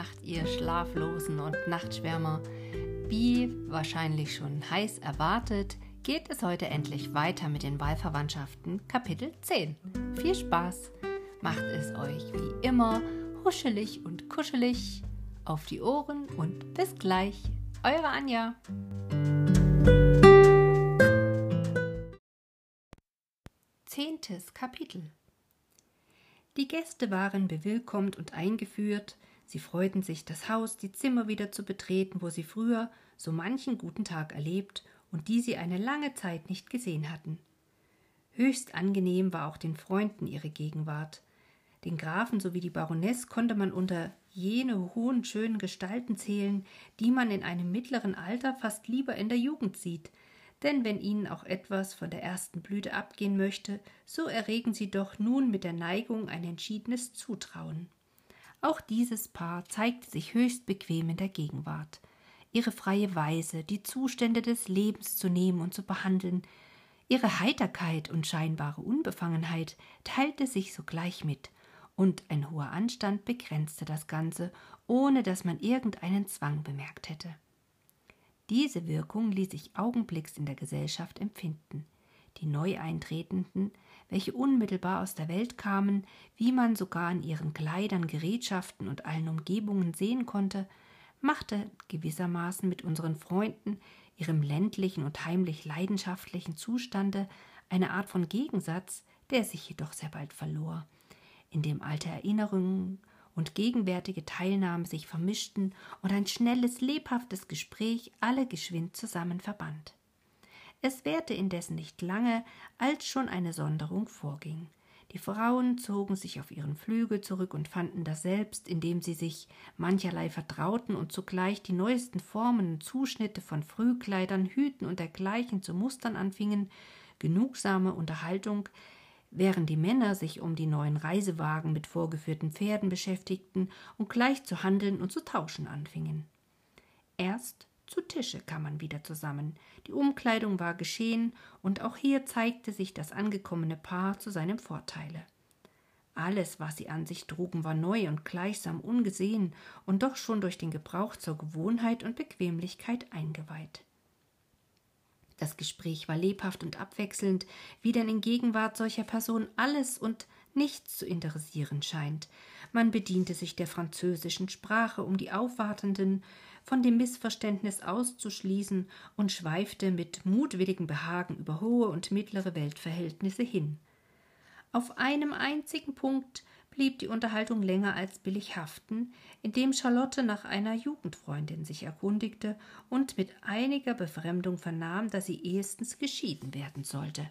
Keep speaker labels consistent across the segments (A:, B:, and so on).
A: Nacht, ihr Schlaflosen und Nachtschwärmer. Wie wahrscheinlich schon heiß erwartet, geht es heute endlich weiter mit den Wahlverwandtschaften Kapitel 10. Viel Spaß! Macht es euch wie immer huschelig und kuschelig auf die Ohren und bis gleich. Eure Anja. Zehntes Kapitel Die Gäste waren bewillkommt und eingeführt, Sie freuten sich, das Haus, die Zimmer wieder zu betreten, wo sie früher so manchen guten Tag erlebt und die sie eine lange Zeit nicht gesehen hatten. Höchst angenehm war auch den Freunden ihre Gegenwart. Den Grafen sowie die Baroness konnte man unter jene hohen, schönen Gestalten zählen, die man in einem mittleren Alter fast lieber in der Jugend sieht, denn wenn ihnen auch etwas von der ersten Blüte abgehen möchte, so erregen sie doch nun mit der Neigung ein entschiedenes Zutrauen. Auch dieses Paar zeigte sich höchst bequem in der Gegenwart. Ihre freie Weise, die Zustände des Lebens zu nehmen und zu behandeln, ihre Heiterkeit und scheinbare Unbefangenheit teilte sich sogleich mit, und ein hoher Anstand begrenzte das Ganze, ohne dass man irgendeinen Zwang bemerkt hätte. Diese Wirkung ließ sich augenblicks in der Gesellschaft empfinden. Die Neueintretenden welche unmittelbar aus der Welt kamen, wie man sogar an ihren Kleidern, Gerätschaften und allen Umgebungen sehen konnte, machte gewissermaßen mit unseren Freunden, ihrem ländlichen und heimlich leidenschaftlichen Zustande, eine Art von Gegensatz, der sich jedoch sehr bald verlor, in dem alte Erinnerungen und gegenwärtige Teilnahme sich vermischten und ein schnelles, lebhaftes Gespräch alle geschwind zusammen verband. Es währte indessen nicht lange, als schon eine Sonderung vorging. Die Frauen zogen sich auf ihren Flügel zurück und fanden daselbst, indem sie sich mancherlei vertrauten und zugleich die neuesten Formen und Zuschnitte von Frühkleidern, Hüten und dergleichen zu mustern anfingen, genugsame Unterhaltung, während die Männer sich um die neuen Reisewagen mit vorgeführten Pferden beschäftigten und gleich zu handeln und zu tauschen anfingen. Erst zu Tische kam man wieder zusammen. Die Umkleidung war geschehen, und auch hier zeigte sich das angekommene Paar zu seinem Vorteile. Alles, was sie an sich trugen, war neu und gleichsam ungesehen und doch schon durch den Gebrauch zur Gewohnheit und Bequemlichkeit eingeweiht. Das Gespräch war lebhaft und abwechselnd, wie denn in Gegenwart solcher Person alles und nichts zu interessieren scheint. Man bediente sich der französischen Sprache, um die Aufwartenden von dem Missverständnis auszuschließen und schweifte mit mutwilligem Behagen über hohe und mittlere Weltverhältnisse hin. Auf einem einzigen Punkt blieb die Unterhaltung länger als billig haften, indem Charlotte nach einer Jugendfreundin sich erkundigte und mit einiger Befremdung vernahm, dass sie ehestens geschieden werden sollte.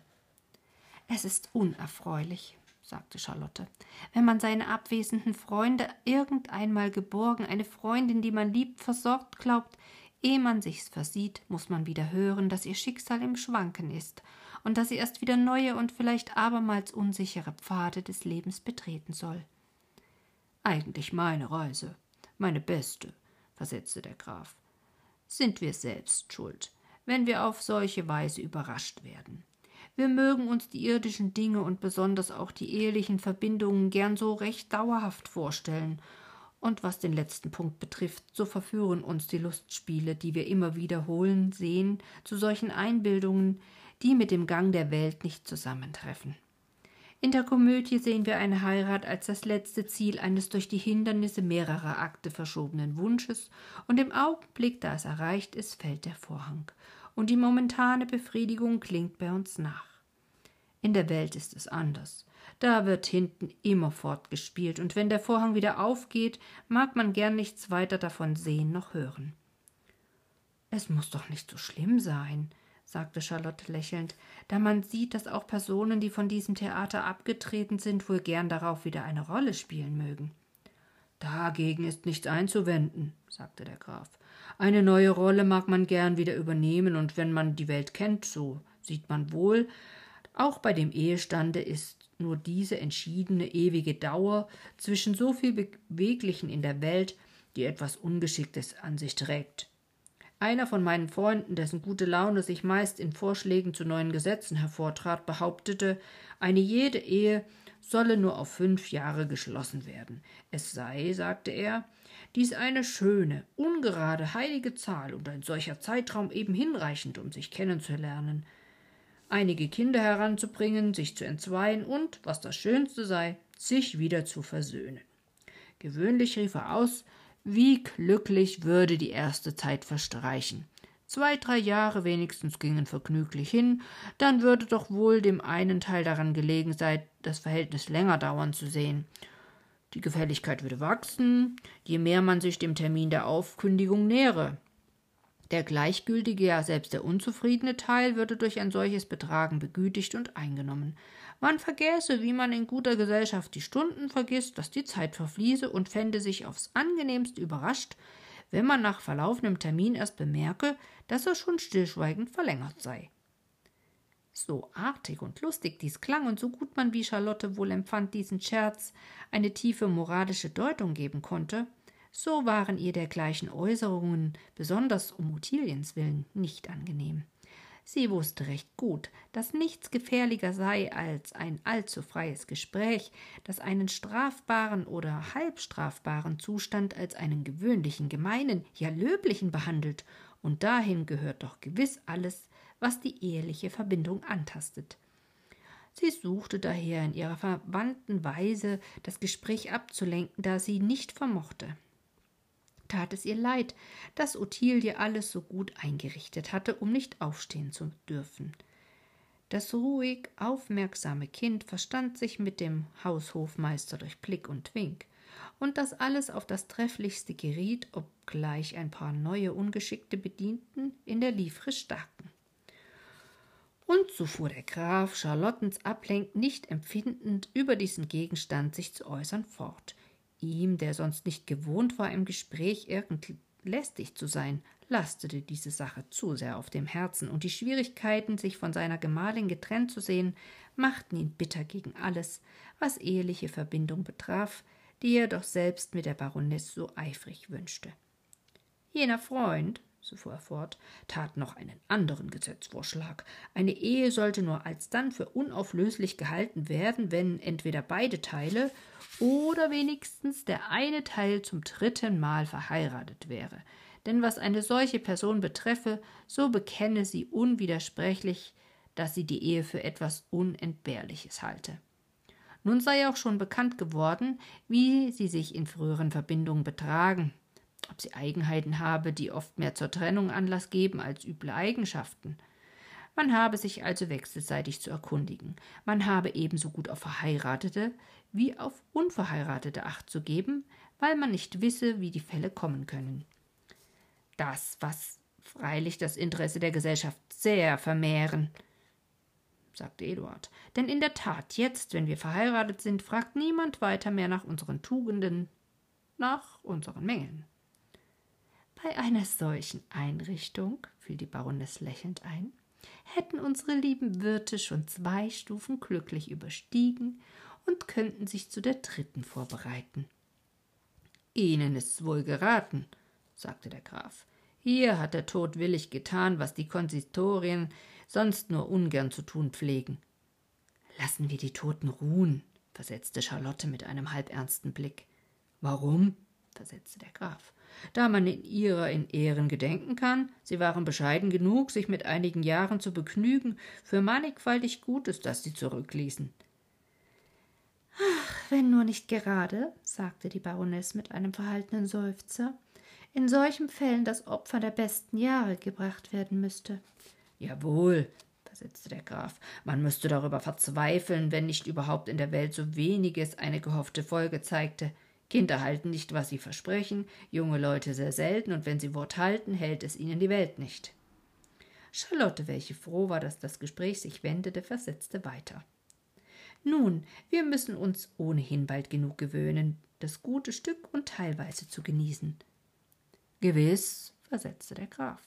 A: Es ist unerfreulich, sagte Charlotte. Wenn man seine abwesenden Freunde irgendeinmal geborgen, eine Freundin, die man liebt, versorgt glaubt, ehe man sich's versieht, muss man wieder hören, dass ihr Schicksal im Schwanken ist und dass sie erst wieder neue und vielleicht abermals unsichere Pfade des Lebens betreten soll. Eigentlich meine Reise, meine beste, versetzte der Graf. Sind wir selbst schuld, wenn wir auf solche Weise überrascht werden. Wir mögen uns die irdischen Dinge und besonders auch die ehelichen Verbindungen gern so recht dauerhaft vorstellen. Und was den letzten Punkt betrifft, so verführen uns die Lustspiele, die wir immer wiederholen, sehen, zu solchen Einbildungen, die mit dem Gang der Welt nicht zusammentreffen. In der Komödie sehen wir eine Heirat als das letzte Ziel eines durch die Hindernisse mehrerer Akte verschobenen Wunsches, und im Augenblick, da es erreicht ist, fällt der Vorhang, und die momentane Befriedigung klingt bei uns nach. In der Welt ist es anders. Da wird hinten immerfort gespielt, und wenn der Vorhang wieder aufgeht, mag man gern nichts weiter davon sehen noch hören. Es muss doch nicht so schlimm sein, sagte Charlotte lächelnd, da man sieht, dass auch Personen, die von diesem Theater abgetreten sind, wohl gern darauf wieder eine Rolle spielen mögen. Dagegen ist nichts einzuwenden, sagte der Graf. Eine neue Rolle mag man gern wieder übernehmen, und wenn man die Welt kennt, so sieht man wohl, auch bei dem Ehestande ist nur diese entschiedene ewige Dauer zwischen so viel Beweglichen in der Welt, die etwas Ungeschicktes an sich trägt. Einer von meinen Freunden, dessen gute Laune sich meist in Vorschlägen zu neuen Gesetzen hervortrat, behauptete, eine jede Ehe solle nur auf fünf Jahre geschlossen werden. Es sei, sagte er, Dies eine schöne, ungerade, heilige Zahl und ein solcher Zeitraum eben hinreichend, um sich kennenzulernen, einige Kinder heranzubringen, sich zu entzweien und, was das Schönste sei, sich wieder zu versöhnen. Gewöhnlich rief er aus, wie glücklich würde die erste Zeit verstreichen. Zwei, drei Jahre wenigstens gingen vergnüglich hin, dann würde doch wohl dem einen Teil daran gelegen sein, das Verhältnis länger dauern zu sehen. Die Gefälligkeit würde wachsen, je mehr man sich dem Termin der Aufkündigung nähere. Der gleichgültige, ja selbst der unzufriedene Teil würde durch ein solches Betragen begütigt und eingenommen. Man vergäße, wie man in guter Gesellschaft die Stunden vergisst, dass die Zeit verfließe und fände sich aufs angenehmste überrascht, wenn man nach verlaufenem Termin erst bemerke, dass er schon stillschweigend verlängert sei. So artig und lustig dies klang und so gut man wie Charlotte wohl empfand, diesen Scherz eine tiefe moralische Deutung geben konnte, so waren ihr dergleichen Äußerungen, besonders um Ottiliens willen, nicht angenehm. Sie wusste recht gut, dass nichts gefährlicher sei als ein allzu freies Gespräch, das einen strafbaren oder halbstrafbaren Zustand als einen gewöhnlichen, gemeinen, ja löblichen behandelt, und dahin gehört doch gewiss alles, was die eheliche Verbindung antastet. Sie suchte daher in ihrer verwandten Weise das Gespräch abzulenken, da sie nicht vermochte tat es ihr leid, dass Ottilie alles so gut eingerichtet hatte, um nicht aufstehen zu dürfen. Das ruhig, aufmerksame Kind verstand sich mit dem Haushofmeister durch Blick und Wink, und das alles auf das Trefflichste geriet, obgleich ein paar neue ungeschickte Bedienten in der Livre staken. Und so fuhr der Graf, Charlottens Ablenk nicht empfindend, über diesen Gegenstand sich zu äußern fort, Ihm, der sonst nicht gewohnt war, im Gespräch irgend lästig zu sein, lastete diese Sache zu sehr auf dem Herzen, und die Schwierigkeiten, sich von seiner Gemahlin getrennt zu sehen, machten ihn bitter gegen alles, was eheliche Verbindung betraf, die er doch selbst mit der Baronesse so eifrig wünschte. Jener Freund, fuhr er fort, tat noch einen anderen Gesetzvorschlag. Eine Ehe sollte nur alsdann für unauflöslich gehalten werden, wenn entweder beide Teile oder wenigstens der eine Teil zum dritten Mal verheiratet wäre. Denn was eine solche Person betreffe, so bekenne sie unwidersprechlich, dass sie die Ehe für etwas Unentbehrliches halte. Nun sei auch schon bekannt geworden, wie sie sich in früheren Verbindungen betragen, ob sie Eigenheiten habe, die oft mehr zur Trennung Anlass geben als üble Eigenschaften. Man habe sich also wechselseitig zu erkundigen. Man habe ebenso gut auf Verheiratete wie auf Unverheiratete Acht zu geben, weil man nicht wisse, wie die Fälle kommen können. Das, was freilich das Interesse der Gesellschaft sehr vermehren, sagte Eduard. Denn in der Tat, jetzt, wenn wir verheiratet sind, fragt niemand weiter mehr nach unseren Tugenden, nach unseren Mängeln. Bei einer solchen Einrichtung, fiel die Baroness lächelnd ein, hätten unsere lieben Wirte schon zwei Stufen glücklich überstiegen und könnten sich zu der dritten vorbereiten. Ihnen ist's wohl geraten, sagte der Graf. Hier hat der Tod willig getan, was die Konsistorien sonst nur ungern zu tun pflegen. Lassen wir die Toten ruhen, versetzte Charlotte mit einem halbernsten Blick. Warum? versetzte der Graf da man in ihrer in Ehren gedenken kann. Sie waren bescheiden genug, sich mit einigen Jahren zu begnügen, für mannigfaltig Gutes, das sie zurückließen. Ach, wenn nur nicht gerade, sagte die Baronesse mit einem verhaltenen Seufzer, in solchen Fällen das Opfer der besten Jahre gebracht werden müsste. Jawohl, versetzte der Graf, man müsste darüber verzweifeln, wenn nicht überhaupt in der Welt so weniges eine gehoffte Folge zeigte. Kinder halten nicht, was sie versprechen, junge Leute sehr selten, und wenn sie Wort halten, hält es ihnen die Welt nicht. Charlotte, welche froh war, dass das Gespräch sich wendete, versetzte weiter. Nun, wir müssen uns ohnehin bald genug gewöhnen, das gute Stück und teilweise zu genießen. Gewiss, versetzte der Graf.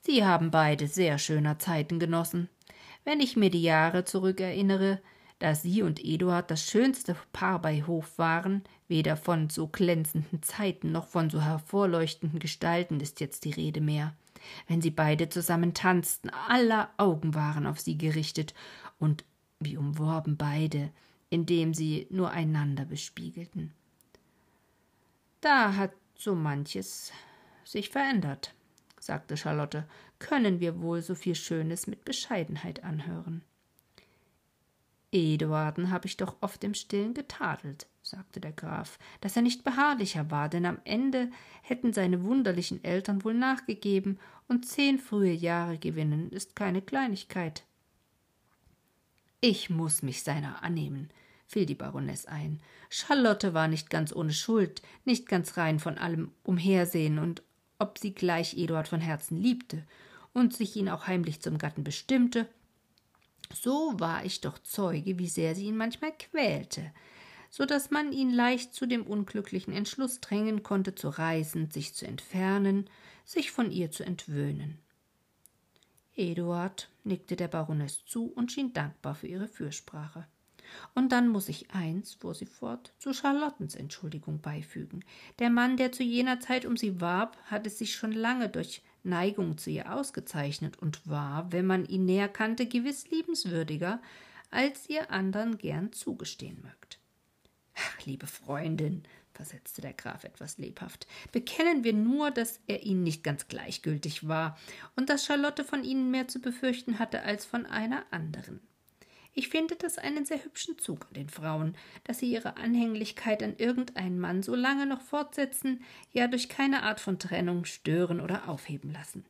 A: Sie haben beide sehr schöner Zeiten genossen. Wenn ich mir die Jahre zurückerinnere, da sie und Eduard das schönste Paar bei Hof waren, weder von so glänzenden Zeiten noch von so hervorleuchtenden Gestalten ist jetzt die Rede mehr. Wenn sie beide zusammen tanzten, aller Augen waren auf sie gerichtet, und wie umworben beide, indem sie nur einander bespiegelten. Da hat so manches sich verändert, sagte Charlotte, können wir wohl so viel Schönes mit Bescheidenheit anhören. Eduarden habe ich doch oft im Stillen getadelt, sagte der Graf, dass er nicht beharrlicher war, denn am Ende hätten seine wunderlichen Eltern wohl nachgegeben, und zehn frühe Jahre gewinnen ist keine Kleinigkeit. Ich muss mich seiner annehmen, fiel die Baroness ein. Charlotte war nicht ganz ohne Schuld, nicht ganz rein von allem Umhersehen, und ob sie gleich Eduard von Herzen liebte und sich ihn auch heimlich zum Gatten bestimmte, so war ich doch Zeuge, wie sehr sie ihn manchmal quälte, so dass man ihn leicht zu dem unglücklichen Entschluss drängen konnte, zu reisen, sich zu entfernen, sich von ihr zu entwöhnen. Eduard nickte der Baroness zu und schien dankbar für ihre Fürsprache. Und dann muss ich eins, fuhr sie fort, zu Charlottens Entschuldigung beifügen. Der Mann, der zu jener Zeit um sie warb, hatte sich schon lange durch Neigung zu ihr ausgezeichnet und war, wenn man ihn näher kannte, gewiss liebenswürdiger, als ihr andern gern zugestehen mögt. Ach, liebe Freundin, versetzte der Graf etwas lebhaft, bekennen wir nur, dass er ihnen nicht ganz gleichgültig war und dass Charlotte von ihnen mehr zu befürchten hatte als von einer anderen. Ich finde das einen sehr hübschen Zug an den Frauen, dass sie ihre Anhänglichkeit an irgendeinen Mann so lange noch fortsetzen, ja durch keine Art von Trennung stören oder aufheben lassen.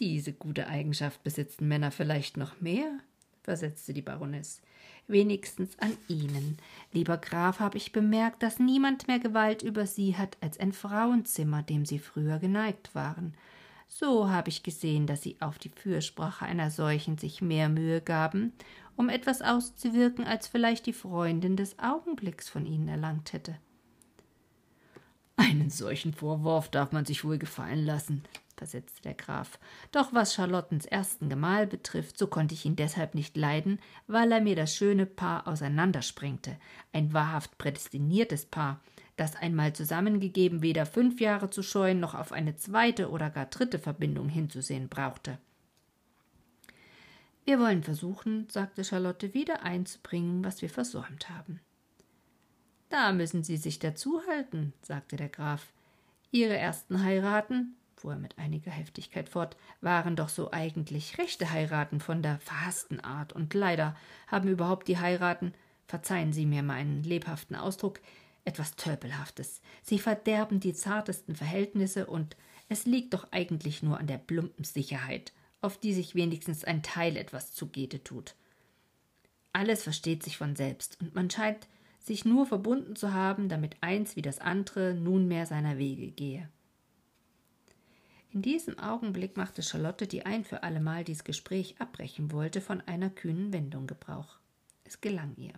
A: Diese gute Eigenschaft besitzen Männer vielleicht noch mehr, versetzte die Baroness. Wenigstens an Ihnen, lieber Graf, habe ich bemerkt, dass niemand mehr Gewalt über Sie hat als ein Frauenzimmer, dem Sie früher geneigt waren. So habe ich gesehen, dass Sie auf die Fürsprache einer solchen sich mehr Mühe gaben, um etwas auszuwirken, als vielleicht die Freundin des Augenblicks von Ihnen erlangt hätte.
B: Einen solchen Vorwurf darf man sich wohl gefallen lassen, versetzte der Graf. Doch was Charlottens ersten Gemahl betrifft, so konnte ich ihn deshalb nicht leiden, weil er mir das schöne Paar auseinandersprengte, ein wahrhaft prädestiniertes Paar, das einmal zusammengegeben weder fünf Jahre zu scheuen noch auf eine zweite oder gar dritte Verbindung hinzusehen brauchte. Wir wollen versuchen, sagte Charlotte, wieder einzubringen, was wir versäumt haben. Da müssen Sie sich dazu halten, sagte der Graf. Ihre ersten Heiraten, fuhr er mit einiger Heftigkeit fort, waren doch so eigentlich rechte Heiraten von der verhaßten Art, und leider haben überhaupt die Heiraten, verzeihen Sie mir meinen lebhaften Ausdruck, etwas Tölpelhaftes. Sie verderben die zartesten Verhältnisse und es liegt doch eigentlich nur an der plumpen Sicherheit, auf die sich wenigstens ein Teil etwas zugete tut. Alles versteht sich von selbst und man scheint sich nur verbunden zu haben, damit eins wie das andere nunmehr seiner Wege gehe. In diesem Augenblick machte Charlotte, die ein für allemal dies Gespräch abbrechen wollte, von einer kühnen Wendung Gebrauch. Es gelang ihr.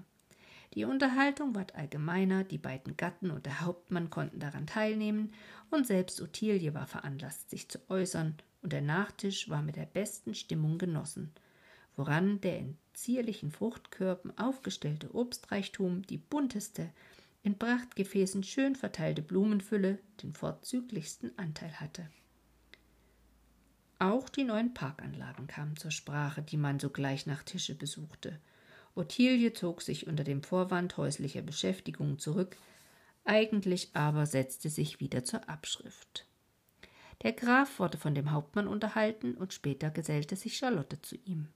B: Die Unterhaltung ward allgemeiner, die beiden Gatten und der Hauptmann konnten daran teilnehmen, und selbst Ottilie war veranlaßt, sich zu äußern, und der Nachtisch war mit der besten Stimmung genossen, woran der in zierlichen Fruchtkörben aufgestellte Obstreichtum die bunteste, in Prachtgefäßen schön verteilte Blumenfülle den vorzüglichsten Anteil hatte. Auch die neuen Parkanlagen kamen zur Sprache, die man sogleich nach Tische besuchte. Ottilie zog sich unter dem Vorwand häuslicher Beschäftigung zurück, eigentlich aber setzte sich wieder zur Abschrift. Der Graf wurde von dem Hauptmann unterhalten und später gesellte sich Charlotte zu ihm.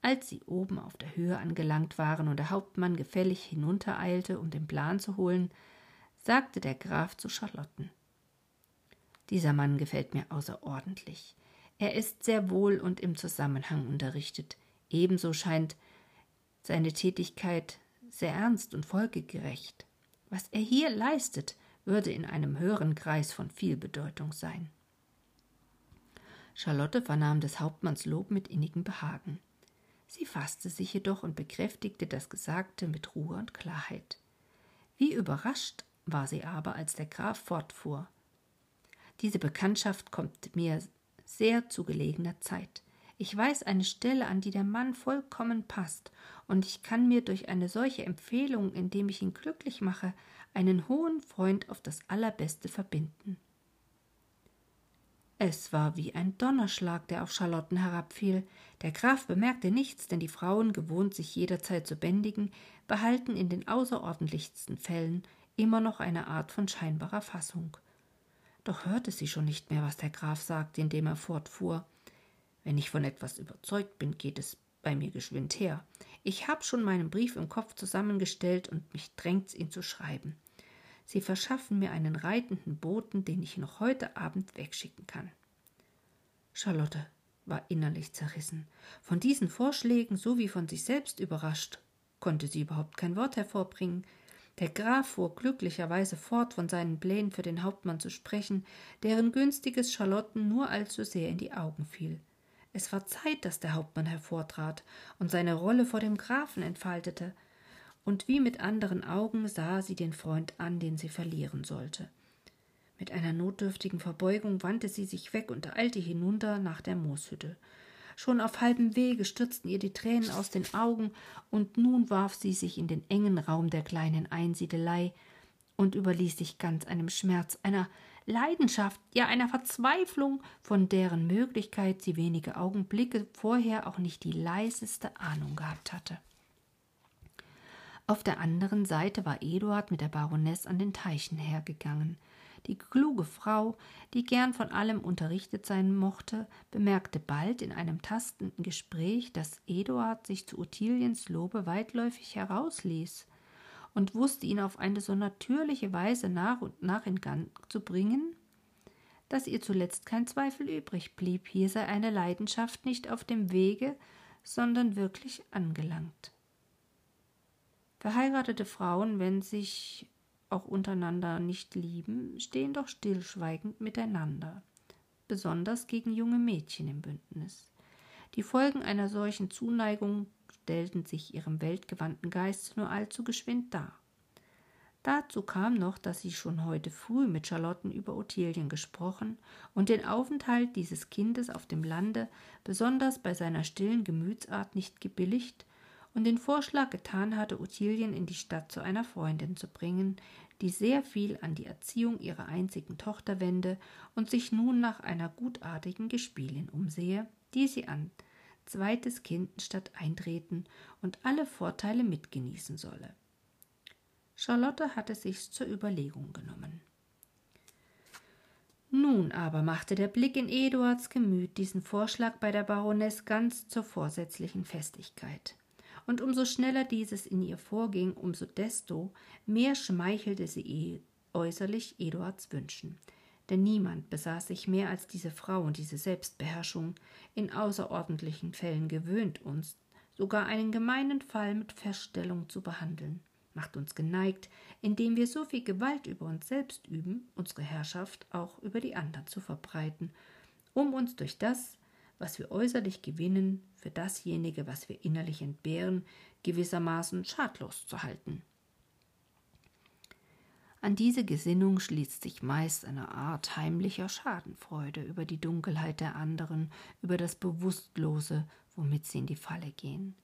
B: Als sie oben auf der Höhe angelangt waren und der Hauptmann gefällig hinuntereilte, um den Plan zu holen, sagte der Graf zu Charlotten Dieser Mann gefällt mir außerordentlich. Er ist sehr wohl und im Zusammenhang unterrichtet. Ebenso scheint seine Tätigkeit sehr ernst und folgegerecht. Was er hier leistet, würde in einem höheren Kreis von viel Bedeutung sein. Charlotte vernahm des Hauptmanns Lob mit innigem Behagen. Sie fasste sich jedoch und bekräftigte das Gesagte mit Ruhe und Klarheit. Wie überrascht war sie aber, als der Graf fortfuhr. Diese Bekanntschaft kommt mir sehr zu gelegener Zeit. Ich weiß eine Stelle, an die der Mann vollkommen passt, und ich kann mir durch eine solche Empfehlung, indem ich ihn glücklich mache, einen hohen Freund auf das Allerbeste verbinden. Es war wie ein Donnerschlag, der auf Charlotten herabfiel. Der Graf bemerkte nichts, denn die Frauen, gewohnt sich jederzeit zu bändigen, behalten in den außerordentlichsten Fällen
A: immer noch eine Art von scheinbarer Fassung. Doch hörte sie schon nicht mehr, was der Graf sagte, indem er fortfuhr. Wenn ich von etwas überzeugt bin, geht es bei mir geschwind her. Ich habe schon meinen Brief im Kopf zusammengestellt und mich drängt's, ihn zu schreiben. Sie verschaffen mir einen reitenden Boten, den ich noch heute Abend wegschicken kann. Charlotte war innerlich zerrissen. Von diesen Vorschlägen sowie von sich selbst überrascht, konnte sie überhaupt kein Wort hervorbringen. Der Graf fuhr glücklicherweise fort, von seinen Plänen für den Hauptmann zu sprechen, deren günstiges Charlotten nur allzu sehr in die Augen fiel. Es war Zeit, dass der Hauptmann hervortrat und seine Rolle vor dem Grafen entfaltete und wie mit anderen Augen sah sie den Freund an, den sie verlieren sollte. Mit einer notdürftigen Verbeugung wandte sie sich weg und eilte hinunter nach der Mooshütte. Schon auf halbem Wege stürzten ihr die Tränen aus den Augen, und nun warf sie sich in den engen Raum der kleinen Einsiedelei und überließ sich ganz einem Schmerz, einer Leidenschaft, ja einer Verzweiflung, von deren Möglichkeit sie wenige Augenblicke vorher auch nicht die leiseste Ahnung gehabt hatte. Auf der anderen Seite war Eduard mit der Baroness an den Teichen hergegangen. Die kluge Frau, die gern von allem unterrichtet sein mochte, bemerkte bald in einem tastenden Gespräch, dass Eduard sich zu Ottiliens Lobe weitläufig herausließ und wusste ihn auf eine so natürliche Weise nach und nach in Gang zu bringen, dass ihr zuletzt kein Zweifel übrig blieb, hier sei eine Leidenschaft nicht auf dem Wege, sondern wirklich angelangt. Verheiratete Frauen, wenn sich auch untereinander nicht lieben, stehen doch stillschweigend miteinander, besonders gegen junge Mädchen im Bündnis. Die Folgen einer solchen Zuneigung stellten sich ihrem weltgewandten Geist nur allzu geschwind dar. Dazu kam noch, dass sie schon heute früh mit Charlotten über Ottilien gesprochen und den Aufenthalt dieses Kindes auf dem Lande besonders bei seiner stillen Gemütsart nicht gebilligt und den Vorschlag getan hatte, Ottilien in die Stadt zu einer Freundin zu bringen, die sehr viel an die Erziehung ihrer einzigen Tochter wende und sich nun nach einer gutartigen Gespielin umsehe, die sie an zweites Kind statt eintreten und alle Vorteile mitgenießen solle. Charlotte hatte sich's zur Überlegung genommen. Nun aber machte der Blick in Eduards Gemüt diesen Vorschlag bei der Baroness ganz zur vorsätzlichen Festigkeit und umso schneller dieses in ihr vorging, umso desto mehr schmeichelte sie äußerlich Eduards Wünschen. Denn niemand besaß sich mehr als diese Frau und diese Selbstbeherrschung. In außerordentlichen Fällen gewöhnt uns, sogar einen gemeinen Fall mit Feststellung zu behandeln, macht uns geneigt, indem wir so viel Gewalt über uns selbst üben, unsere Herrschaft auch über die anderen zu verbreiten, um uns durch das, was wir äußerlich gewinnen, für dasjenige, was wir innerlich entbehren, gewissermaßen schadlos zu halten. An diese Gesinnung schließt sich meist eine Art heimlicher Schadenfreude über die Dunkelheit der anderen, über das Bewusstlose, womit sie in die Falle gehen.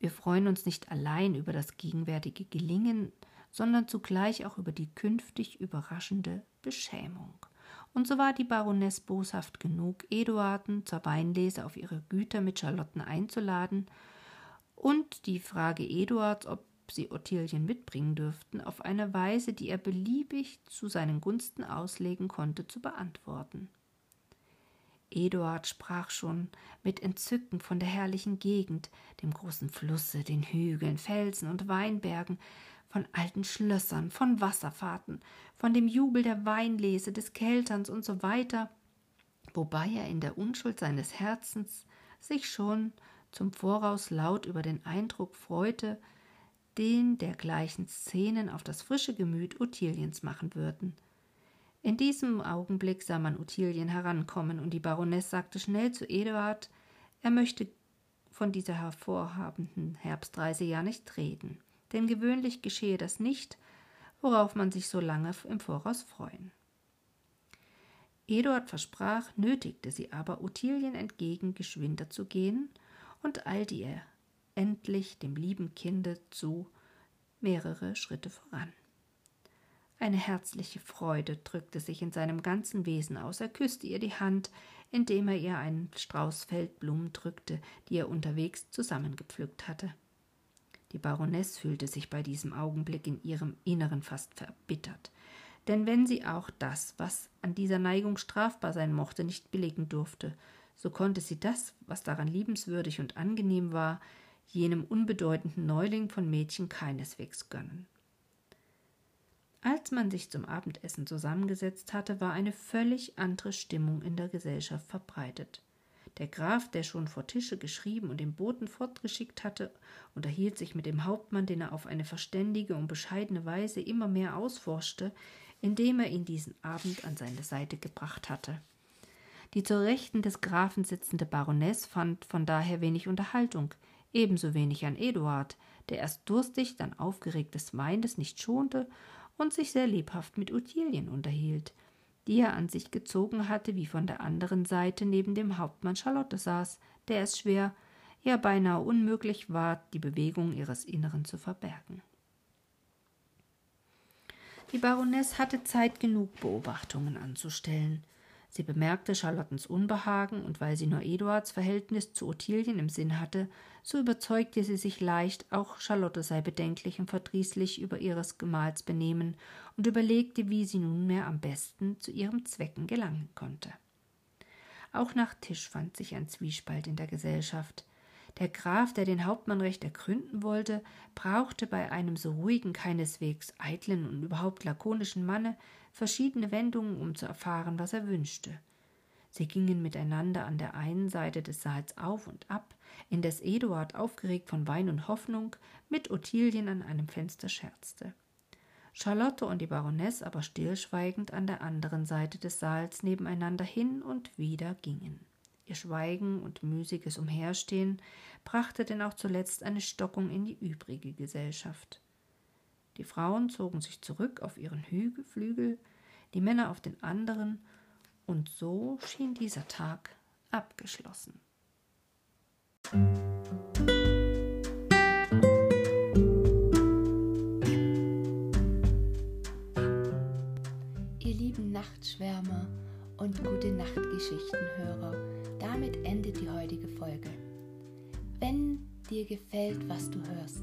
A: Wir freuen uns nicht allein über das gegenwärtige Gelingen, sondern zugleich auch über die künftig überraschende Beschämung und so war die Baroness boshaft genug, Eduarden zur Weinlese auf ihre Güter mit Charlotten einzuladen und die Frage Eduards, ob sie Ottilien mitbringen dürften, auf eine Weise, die er beliebig zu seinen Gunsten auslegen konnte, zu beantworten. Eduard sprach schon mit Entzücken von der herrlichen Gegend, dem großen Flusse, den Hügeln, Felsen und Weinbergen, von alten Schlössern, von Wasserfahrten, von dem Jubel der Weinlese, des Kelterns und so weiter, wobei er in der Unschuld seines Herzens sich schon zum Voraus laut über den Eindruck freute, den dergleichen Szenen auf das frische Gemüt Ottiliens machen würden. In diesem Augenblick sah man Ottilien herankommen, und die Baroness sagte schnell zu Eduard, er möchte von dieser hervorhabenden Herbstreise ja nicht reden denn gewöhnlich geschehe das nicht, worauf man sich so lange im Voraus freuen. Eduard versprach, nötigte sie aber, Ottilien entgegen geschwinder zu gehen und eilte ihr endlich dem lieben Kinde zu mehrere Schritte voran. Eine herzliche Freude drückte sich in seinem ganzen Wesen aus. Er küsste ihr die Hand, indem er ihr einen Strauß Feldblumen drückte, die er unterwegs zusammengepflückt hatte. Die Baroness fühlte sich bei diesem Augenblick in ihrem Inneren fast verbittert. Denn wenn sie auch das, was an dieser Neigung strafbar sein mochte, nicht billigen durfte, so konnte sie das, was daran liebenswürdig und angenehm war, jenem unbedeutenden Neuling von Mädchen keineswegs gönnen. Als man sich zum Abendessen zusammengesetzt hatte, war eine völlig andere Stimmung in der Gesellschaft verbreitet. Der Graf, der schon vor Tische geschrieben und den Boten fortgeschickt hatte, unterhielt sich mit dem Hauptmann, den er auf eine verständige und bescheidene Weise immer mehr ausforschte, indem er ihn diesen Abend an seine Seite gebracht hatte. Die zur Rechten des Grafen sitzende Baroness fand von daher wenig Unterhaltung, ebenso wenig an Eduard, der erst durstig, dann aufgeregt des Weines nicht schonte und sich sehr lebhaft mit Ottilien unterhielt, die er an sich gezogen hatte, wie von der anderen Seite neben dem Hauptmann Charlotte saß, der es schwer, ja beinahe unmöglich war, die Bewegung ihres Inneren zu verbergen. Die Baroness hatte Zeit genug, Beobachtungen anzustellen. Sie bemerkte Charlottens Unbehagen, und weil sie nur Eduards Verhältnis zu Ottilien im Sinn hatte, so überzeugte sie sich leicht, auch Charlotte sei bedenklich und verdrießlich über ihres Gemahls Benehmen und überlegte, wie sie nunmehr am besten zu ihrem Zwecken gelangen konnte. Auch nach Tisch fand sich ein Zwiespalt in der Gesellschaft. Der Graf, der den Hauptmann recht ergründen wollte, brauchte bei einem so ruhigen, keineswegs eitlen und überhaupt lakonischen Manne verschiedene Wendungen, um zu erfahren, was er wünschte. Sie gingen miteinander an der einen Seite des Saals auf und ab, indes Eduard, aufgeregt von Wein und Hoffnung, mit Ottilien an einem Fenster scherzte. Charlotte und die Baroness aber stillschweigend an der anderen Seite des Saals nebeneinander hin und wieder gingen. Ihr Schweigen und müßiges Umherstehen brachte denn auch zuletzt eine Stockung in die übrige Gesellschaft. Die Frauen zogen sich zurück auf ihren Flügel, die Männer auf den anderen, und so schien dieser Tag abgeschlossen.
C: Ihr lieben Nachtschwärmer und gute Nachtgeschichtenhörer, damit endet die heutige Folge. Wenn dir gefällt, was du hörst,